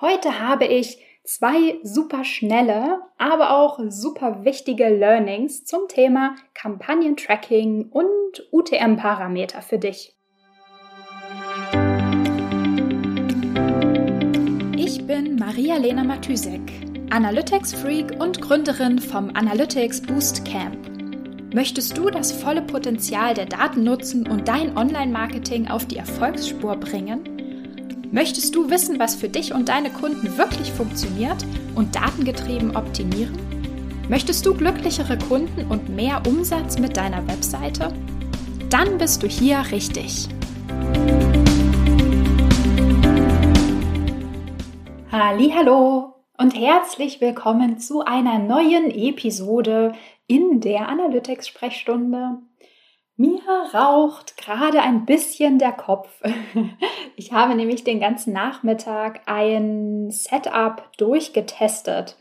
Heute habe ich zwei super schnelle, aber auch super wichtige Learnings zum Thema Kampagnentracking und UTM-Parameter für dich. Ich bin Maria-Lena Matysek, Analytics-Freak und Gründerin vom Analytics Boost Camp. Möchtest du das volle Potenzial der Daten nutzen und dein Online-Marketing auf die Erfolgsspur bringen? Möchtest du wissen, was für dich und deine Kunden wirklich funktioniert und datengetrieben optimieren? Möchtest du glücklichere Kunden und mehr Umsatz mit deiner Webseite? Dann bist du hier richtig. Hallo und herzlich willkommen zu einer neuen Episode in der Analytics Sprechstunde. Mir raucht gerade ein bisschen der Kopf. Ich habe nämlich den ganzen Nachmittag ein Setup durchgetestet.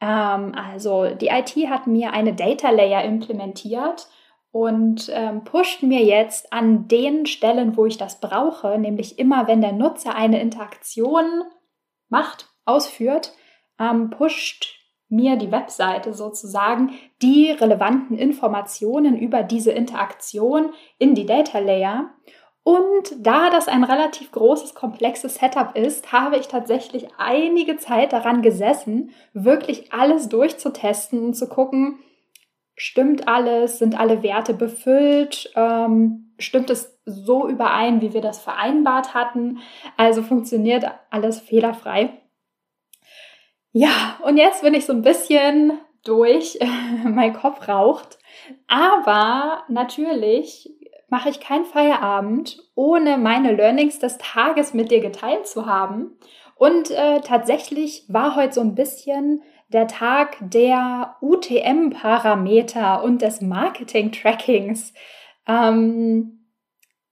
Ähm, also die IT hat mir eine Data Layer implementiert und ähm, pusht mir jetzt an den Stellen, wo ich das brauche, nämlich immer, wenn der Nutzer eine Interaktion macht, ausführt, ähm, pusht mir die Webseite sozusagen die relevanten Informationen über diese Interaktion in die Data Layer. Und da das ein relativ großes, komplexes Setup ist, habe ich tatsächlich einige Zeit daran gesessen, wirklich alles durchzutesten und zu gucken, stimmt alles, sind alle Werte befüllt, ähm, stimmt es so überein, wie wir das vereinbart hatten, also funktioniert alles fehlerfrei. Ja, und jetzt bin ich so ein bisschen durch, mein Kopf raucht. Aber natürlich mache ich keinen Feierabend, ohne meine Learnings des Tages mit dir geteilt zu haben. Und äh, tatsächlich war heute so ein bisschen der Tag der UTM-Parameter und des Marketing-Trackings. Ähm,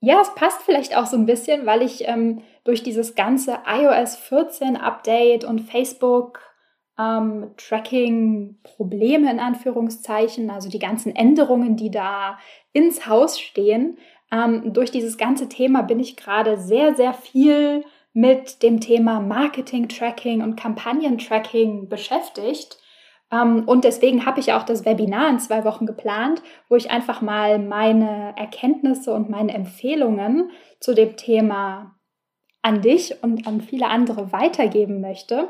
ja, es passt vielleicht auch so ein bisschen, weil ich ähm, durch dieses ganze iOS 14 Update und Facebook ähm, Tracking-Probleme in Anführungszeichen, also die ganzen Änderungen, die da ins Haus stehen. Ähm, durch dieses ganze Thema bin ich gerade sehr, sehr viel mit dem Thema Marketing-Tracking und Kampagnen-Tracking beschäftigt. Ähm, und deswegen habe ich auch das Webinar in zwei Wochen geplant, wo ich einfach mal meine Erkenntnisse und meine Empfehlungen zu dem Thema an dich und an viele andere weitergeben möchte.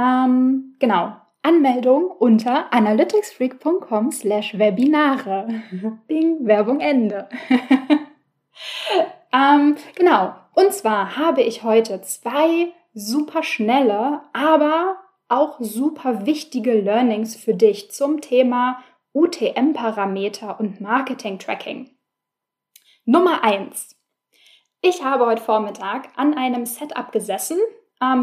Ähm, genau. Anmeldung unter analyticsfreak.com slash Webinare. Bing, Werbung Ende. ähm, genau. Und zwar habe ich heute zwei super schnelle, aber auch super wichtige Learnings für dich zum Thema UTM-Parameter und Marketing-Tracking. Nummer eins: Ich habe heute Vormittag an einem Setup gesessen,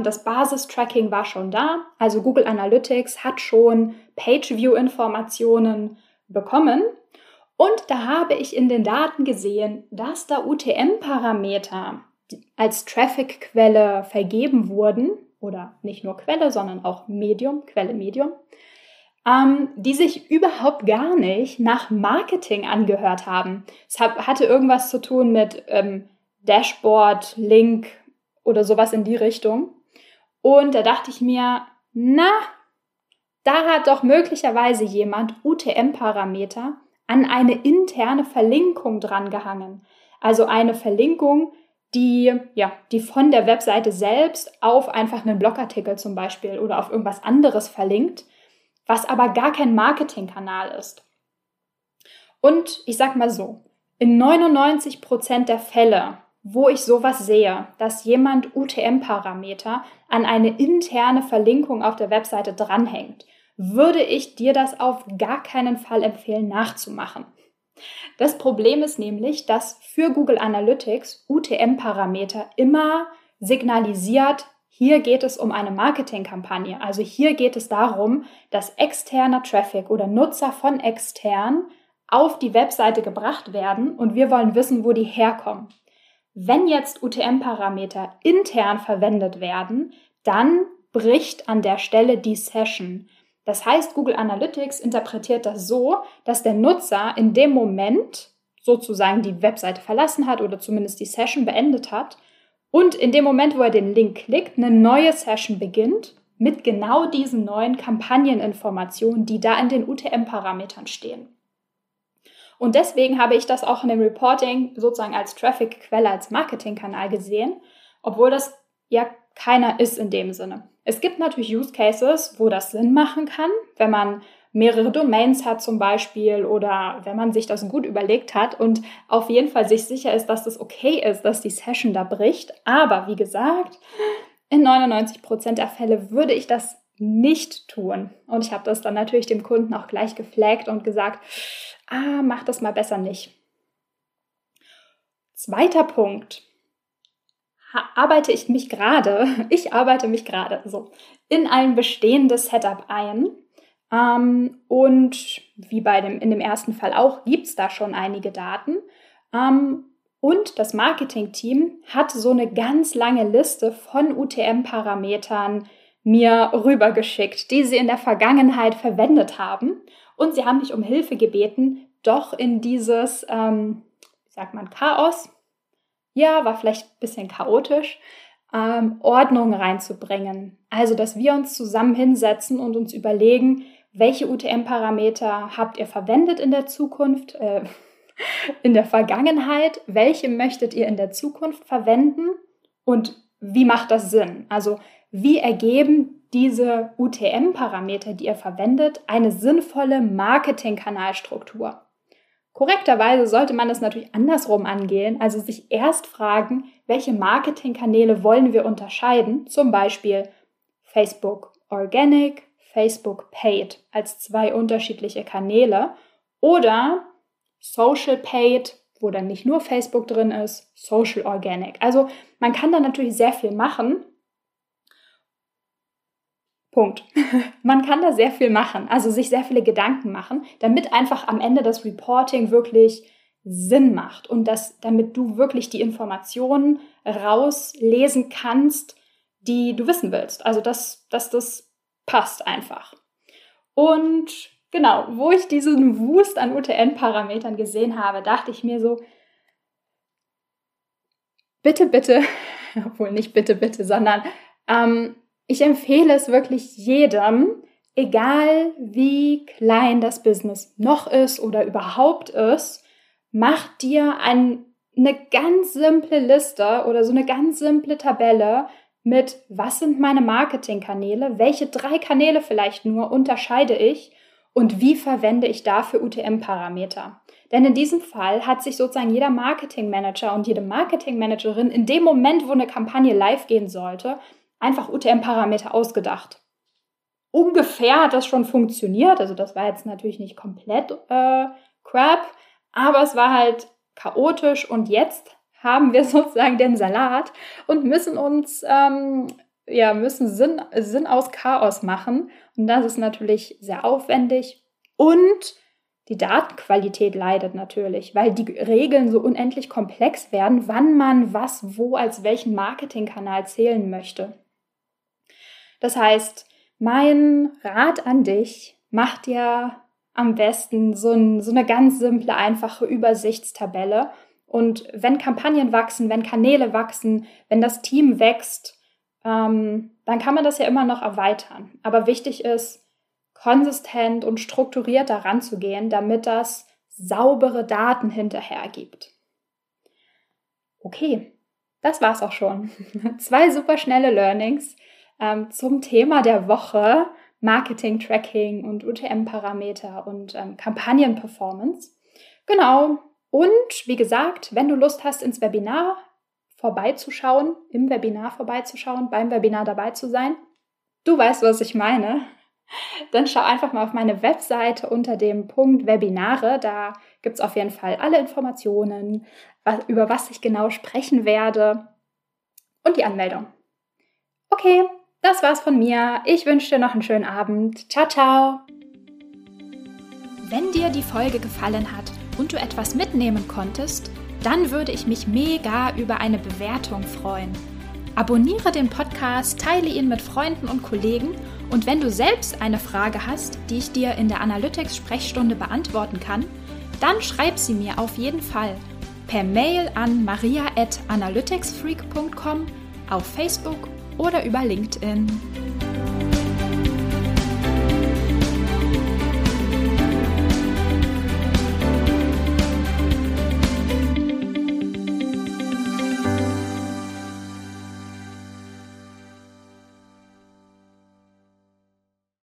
das Basistracking war schon da, also Google Analytics hat schon Page-View-Informationen bekommen. Und da habe ich in den Daten gesehen, dass da UTM-Parameter als Traffic-Quelle vergeben wurden, oder nicht nur Quelle, sondern auch Medium, Quelle Medium, ähm, die sich überhaupt gar nicht nach Marketing angehört haben. Es hat, hatte irgendwas zu tun mit ähm, Dashboard, Link, oder sowas in die Richtung. Und da dachte ich mir, na, da hat doch möglicherweise jemand UTM-Parameter an eine interne Verlinkung drangehangen. Also eine Verlinkung, die, ja, die von der Webseite selbst auf einfach einen Blogartikel zum Beispiel oder auf irgendwas anderes verlinkt, was aber gar kein Marketingkanal ist. Und ich sag mal so, in 99% der Fälle wo ich sowas sehe, dass jemand UTM-Parameter an eine interne Verlinkung auf der Webseite dranhängt, würde ich dir das auf gar keinen Fall empfehlen nachzumachen. Das Problem ist nämlich, dass für Google Analytics UTM-Parameter immer signalisiert, hier geht es um eine Marketingkampagne. Also hier geht es darum, dass externer Traffic oder Nutzer von extern auf die Webseite gebracht werden und wir wollen wissen, wo die herkommen. Wenn jetzt UTM-Parameter intern verwendet werden, dann bricht an der Stelle die Session. Das heißt, Google Analytics interpretiert das so, dass der Nutzer in dem Moment sozusagen die Webseite verlassen hat oder zumindest die Session beendet hat und in dem Moment, wo er den Link klickt, eine neue Session beginnt mit genau diesen neuen Kampagneninformationen, die da in den UTM-Parametern stehen. Und deswegen habe ich das auch in dem Reporting sozusagen als Traffic-Quelle, als Marketingkanal gesehen, obwohl das ja keiner ist in dem Sinne. Es gibt natürlich Use Cases, wo das Sinn machen kann, wenn man mehrere Domains hat zum Beispiel oder wenn man sich das gut überlegt hat und auf jeden Fall sich sicher ist, dass das okay ist, dass die Session da bricht. Aber wie gesagt, in 99 Prozent der Fälle würde ich das nicht tun. Und ich habe das dann natürlich dem Kunden auch gleich geflaggt und gesagt, ah, mach das mal besser nicht. Zweiter Punkt. Arbeite ich mich gerade, ich arbeite mich gerade so in ein bestehendes Setup ein. Ähm, und wie bei dem, in dem ersten Fall auch, gibt es da schon einige Daten. Ähm, und das Marketing-Team hat so eine ganz lange Liste von UTM-Parametern mir rübergeschickt, die sie in der Vergangenheit verwendet haben. Und sie haben mich um Hilfe gebeten, doch in dieses, ähm, wie sagt man, Chaos, ja, war vielleicht ein bisschen chaotisch, ähm, Ordnung reinzubringen. Also, dass wir uns zusammen hinsetzen und uns überlegen, welche UTM-Parameter habt ihr verwendet in der Zukunft, äh, in der Vergangenheit, welche möchtet ihr in der Zukunft verwenden und wie macht das Sinn? Also, wie ergeben diese UTM-Parameter, die ihr verwendet, eine sinnvolle Marketingkanalstruktur? Korrekterweise sollte man das natürlich andersrum angehen, also sich erst fragen, welche Marketingkanäle wollen wir unterscheiden, zum Beispiel Facebook Organic, Facebook Paid als zwei unterschiedliche Kanäle oder Social Paid, wo dann nicht nur Facebook drin ist, Social Organic. Also man kann da natürlich sehr viel machen Punkt. Man kann da sehr viel machen, also sich sehr viele Gedanken machen, damit einfach am Ende das Reporting wirklich Sinn macht und dass, damit du wirklich die Informationen rauslesen kannst, die du wissen willst. Also, dass, dass das passt einfach. Und genau, wo ich diesen Wust an UTN-Parametern gesehen habe, dachte ich mir so, bitte, bitte, obwohl nicht bitte, bitte, sondern ähm, ich empfehle es wirklich jedem, egal wie klein das Business noch ist oder überhaupt ist, mach dir ein, eine ganz simple Liste oder so eine ganz simple Tabelle mit, was sind meine Marketingkanäle, welche drei Kanäle vielleicht nur unterscheide ich und wie verwende ich dafür UTM-Parameter. Denn in diesem Fall hat sich sozusagen jeder Marketingmanager und jede Marketingmanagerin in dem Moment, wo eine Kampagne live gehen sollte, einfach UTM-Parameter ausgedacht. Ungefähr hat das schon funktioniert. Also das war jetzt natürlich nicht komplett äh, crap, aber es war halt chaotisch und jetzt haben wir sozusagen den Salat und müssen uns, ähm, ja, müssen Sinn, Sinn aus Chaos machen. Und das ist natürlich sehr aufwendig und die Datenqualität leidet natürlich, weil die Regeln so unendlich komplex werden, wann man was wo als welchen Marketingkanal zählen möchte. Das heißt, mein Rat an dich, mach dir am besten so, ein, so eine ganz simple, einfache Übersichtstabelle. Und wenn Kampagnen wachsen, wenn Kanäle wachsen, wenn das Team wächst, ähm, dann kann man das ja immer noch erweitern. Aber wichtig ist, konsistent und strukturiert daran zu gehen, damit das saubere Daten hinterher gibt. Okay, das war's auch schon. Zwei super schnelle Learnings ähm, zum Thema der Woche Marketing Tracking und UTM-Parameter und ähm, Kampagnen-Performance. Genau. Und wie gesagt, wenn du Lust hast, ins Webinar vorbeizuschauen, im Webinar vorbeizuschauen, beim Webinar dabei zu sein, du weißt, was ich meine, dann schau einfach mal auf meine Webseite unter dem Punkt Webinare. Da gibt es auf jeden Fall alle Informationen, was, über was ich genau sprechen werde und die Anmeldung. Okay, das war's von mir. Ich wünsche dir noch einen schönen Abend. Ciao, ciao. Wenn dir die Folge gefallen hat und du etwas mitnehmen konntest, dann würde ich mich mega über eine Bewertung freuen. Abonniere den Podcast, teile ihn mit Freunden und Kollegen und wenn du selbst eine Frage hast, die ich dir in der Analytics-Sprechstunde beantworten kann, dann schreib sie mir auf jeden Fall per Mail an maria@analyticsfreak.com, auf Facebook oder über LinkedIn.